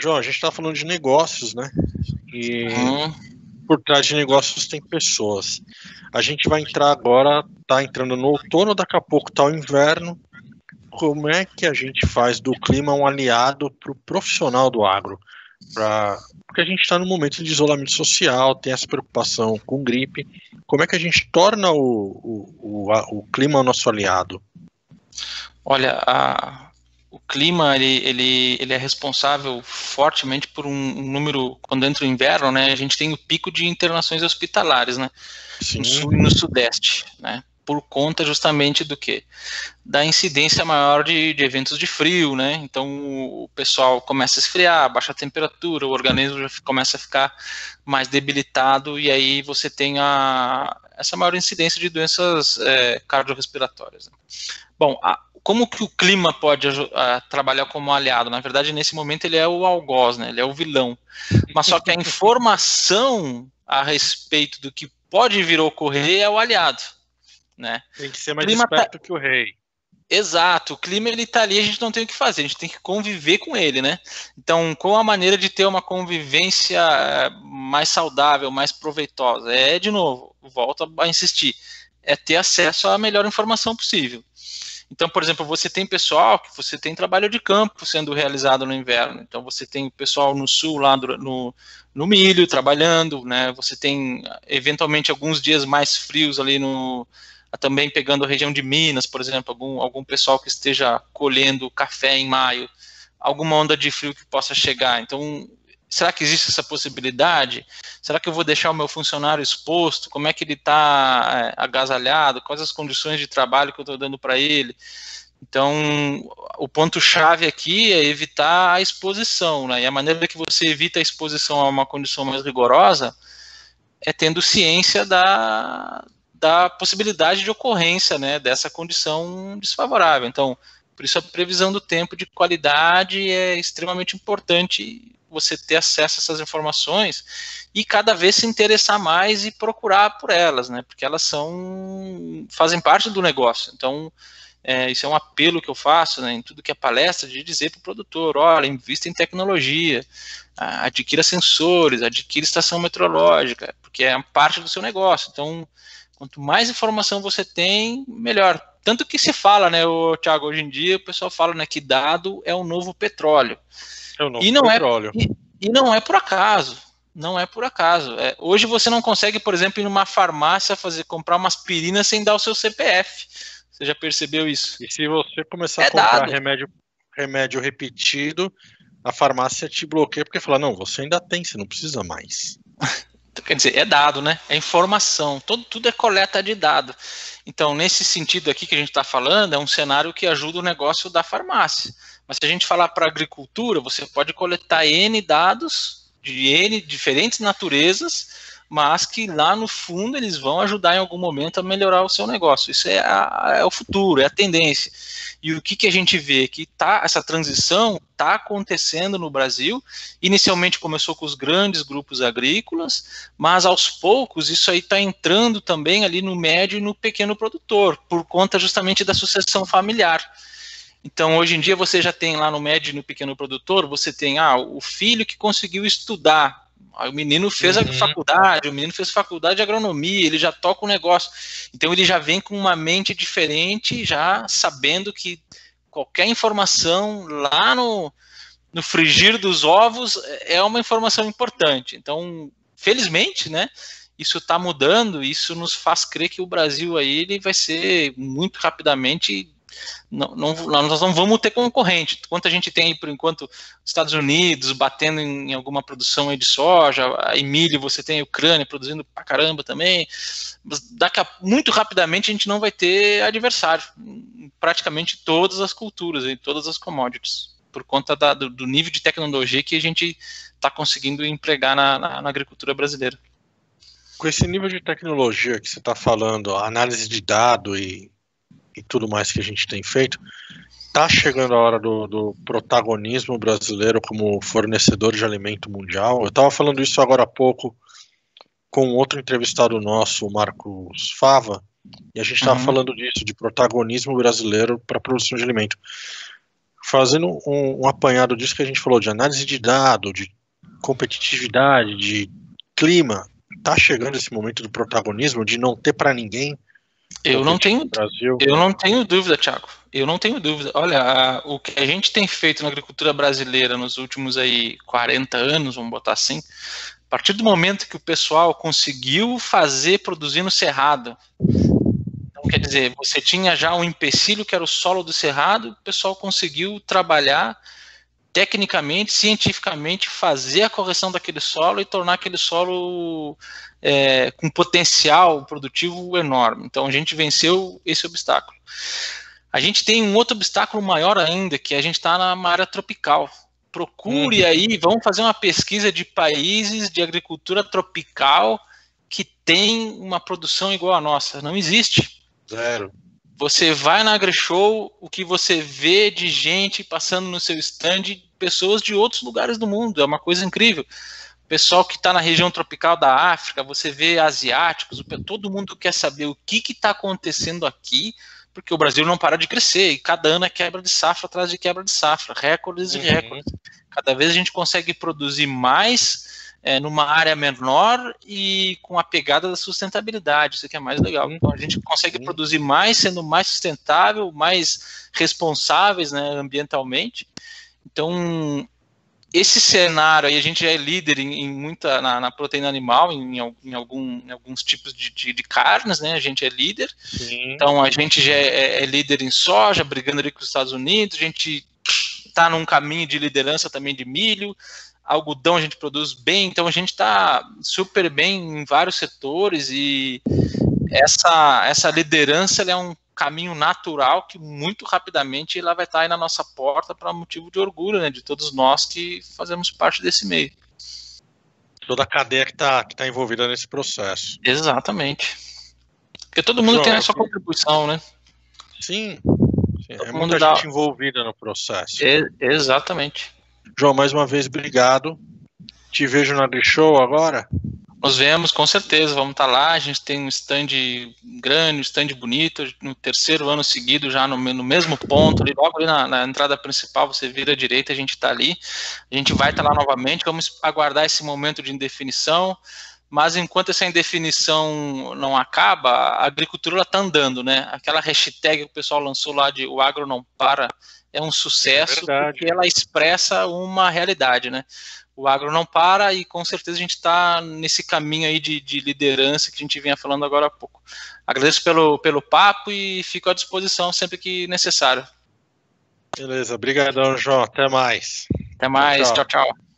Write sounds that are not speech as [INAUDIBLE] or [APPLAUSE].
João, a gente está falando de negócios, né? E uhum. por trás de negócios tem pessoas. A gente vai entrar agora, tá entrando no outono, daqui a pouco tá o inverno. Como é que a gente faz do clima um aliado para o profissional do agro? Pra... Porque a gente está no momento de isolamento social, tem essa preocupação com gripe. Como é que a gente torna o, o, o, o clima nosso aliado? Olha, a, o clima ele, ele, ele é responsável fortemente por um, um, número, quando entra o inverno, né, a gente tem o pico de internações hospitalares, né, Sim. no sul e no sudeste, né, por conta justamente do que? Da incidência maior de, de eventos de frio, né, então o pessoal começa a esfriar, baixa a temperatura, o organismo já começa a ficar mais debilitado e aí você tem a, essa maior incidência de doenças é, cardiorrespiratórias. Né. Bom, a, como que o clima pode uh, trabalhar como aliado? Na verdade, nesse momento ele é o algoz, né? Ele é o vilão. Mas só que a [LAUGHS] informação a respeito do que pode vir a ocorrer é o aliado, né? Tem que ser mais tá esperto tá... que o rei. Exato, o clima ele tá ali, a gente não tem o que fazer, a gente tem que conviver com ele, né? Então, qual a maneira de ter uma convivência eh, mais saudável, mais proveitosa? É, de novo, volto a insistir, é ter acesso à melhor informação possível. Então, por exemplo, você tem pessoal que você tem trabalho de campo sendo realizado no inverno. Então, você tem o pessoal no sul, lá no, no milho, trabalhando, né? Você tem, eventualmente, alguns dias mais frios ali no. Também pegando a região de Minas, por exemplo, algum, algum pessoal que esteja colhendo café em maio, alguma onda de frio que possa chegar. Então, será que existe essa possibilidade? Será que eu vou deixar o meu funcionário exposto? Como é que ele está é, agasalhado? Quais as condições de trabalho que eu estou dando para ele? Então, o ponto-chave aqui é evitar a exposição, né? E a maneira que você evita a exposição a uma condição mais rigorosa é tendo ciência da, da possibilidade de ocorrência, né, dessa condição desfavorável. Então, por isso a previsão do tempo de qualidade é extremamente importante você ter acesso a essas informações e cada vez se interessar mais e procurar por elas, né? Porque elas são fazem parte do negócio. Então, é, isso é um apelo que eu faço né, em tudo que é palestra, de dizer para o produtor, olha, invista em tecnologia, adquira sensores, adquira estação meteorológica, porque é parte do seu negócio. Então, quanto mais informação você tem, melhor. Tanto que se fala, né, o Thiago, hoje em dia o pessoal fala né, que dado é o novo petróleo. É o novo e não é petróleo. É, e, e, não é por acaso. Não é por acaso. É, hoje você não consegue, por exemplo, ir numa farmácia fazer comprar uma aspirina sem dar o seu CPF. Você já percebeu isso? E se você começar é a comprar remédio, remédio repetido, a farmácia te bloqueia porque fala: não, você ainda tem, você não precisa mais. [LAUGHS] Quer dizer, é dado, né? É informação. Todo, tudo é coleta de dado. Então, nesse sentido aqui que a gente está falando, é um cenário que ajuda o negócio da farmácia. Mas se a gente falar para agricultura, você pode coletar N dados de N diferentes naturezas, mas que lá no fundo eles vão ajudar em algum momento a melhorar o seu negócio. Isso é, a, é o futuro, é a tendência. E o que, que a gente vê? Que tá, essa transição está acontecendo no Brasil. Inicialmente começou com os grandes grupos agrícolas, mas aos poucos isso aí está entrando também ali no médio e no pequeno produtor, por conta justamente da sucessão familiar. Então, hoje em dia, você já tem lá no médio e no pequeno produtor, você tem ah, o filho que conseguiu estudar. O menino fez uhum. a faculdade, o menino fez faculdade de agronomia, ele já toca o negócio. Então, ele já vem com uma mente diferente, já sabendo que qualquer informação lá no, no frigir dos ovos é uma informação importante. Então, felizmente, né? Isso está mudando, isso nos faz crer que o Brasil aí ele vai ser muito rapidamente não, não, nós não vamos ter concorrente. Quanto a gente tem aí, por enquanto, Estados Unidos batendo em, em alguma produção de soja, a milho você tem a Ucrânia produzindo pra caramba também, daqui a, muito rapidamente a gente não vai ter adversário em praticamente todas as culturas, em todas as commodities, por conta da, do, do, nível de tecnologia que a gente está conseguindo empregar na, na, na agricultura brasileira. Com esse nível de tecnologia que você está falando, análise de dado e e tudo mais que a gente tem feito, está chegando a hora do, do, protagonismo brasileiro como fornecedor de alimento mundial. Eu estava falando isso agora há pouco com outro entrevistado nosso, o Marcos Fava, e a gente estava uhum. falando disso, de protagonismo brasileiro para a produção de alimento. fazendo um, um, apanhado disso que a gente falou, de análise de dado, de competitividade, de clima, tá chegando esse momento do protagonismo, de não ter para ninguém. Eu não tenho, Brasil. eu não tenho dúvida, Thiago. Eu não tenho dúvida. Olha, a, o que a gente tem feito na agricultura brasileira nos últimos aí 40 anos, vamos botar assim, a partir do momento que o pessoal conseguiu fazer produzir no cerrado, então, quer dizer, você tinha já um empecilho que era o solo do cerrado, o pessoal conseguiu trabalhar tecnicamente, cientificamente, fazer a correção daquele solo e tornar aquele solo é, com potencial produtivo enorme. Então a gente venceu esse obstáculo. A gente tem um outro obstáculo maior ainda, que a gente está na área tropical. Procure uhum. aí, vamos fazer uma pesquisa de países de agricultura tropical que tem uma produção igual a nossa. Não existe. Zero. Você vai na AgriShow, o que você vê de gente passando no seu stand, pessoas de outros lugares do mundo, é uma coisa incrível. Pessoal que está na região tropical da África, você vê asiáticos, todo mundo quer saber o que está acontecendo aqui, porque o Brasil não para de crescer, e cada ano é quebra de safra atrás de quebra de safra, recordes uhum. e recordes. Cada vez a gente consegue produzir mais é, numa área menor e com a pegada da sustentabilidade, isso que é mais legal. Então a gente consegue produzir mais, sendo mais sustentável, mais responsáveis né, ambientalmente. Então, esse cenário aí, a gente já é líder em, em muita, na, na, proteína animal, em, em, algum, em alguns tipos de, de, de, carnes, né? A gente é líder. Sim. Então, a gente já é, é, líder em soja, brigando ali com os Estados Unidos, a gente está num caminho de liderança também de milho, algodão a gente produz bem, então a gente está super bem em vários setores e essa, essa liderança é um caminho natural que muito rapidamente ela vai estar aí na nossa porta para motivo de orgulho, né, de todos nós que fazemos parte desse meio. Toda a cadeia que está que tá envolvida nesse processo. Exatamente. Porque todo mundo João, tem a sua contribuição, né? Sim. sim. é muita dá... gente envolvida no processo. É, exatamente. João, mais uma vez, obrigado. Te vejo na show agora. Nós vemos, com certeza, vamos estar lá. A gente tem um stand grande, um stand bonito, no terceiro ano seguido, já no, no mesmo ponto, ali, logo ali na, na, entrada principal, você vira à direita, a gente está ali. A gente vai estar lá novamente, vamos aguardar esse momento de indefinição. Mas enquanto essa indefinição não acaba, a agricultura está andando, né? Aquela hashtag que o pessoal lançou lá de o agro não para, é um sucesso é porque ela expressa uma realidade, né? O agro não para e com certeza a gente está nesse caminho aí de, de, liderança que a gente vinha falando agora há pouco. Agradeço pelo, pelo papo e fico à disposição sempre que necessário. Beleza, obrigadão, João. Até mais. Até mais, tchau, tchau. tchau.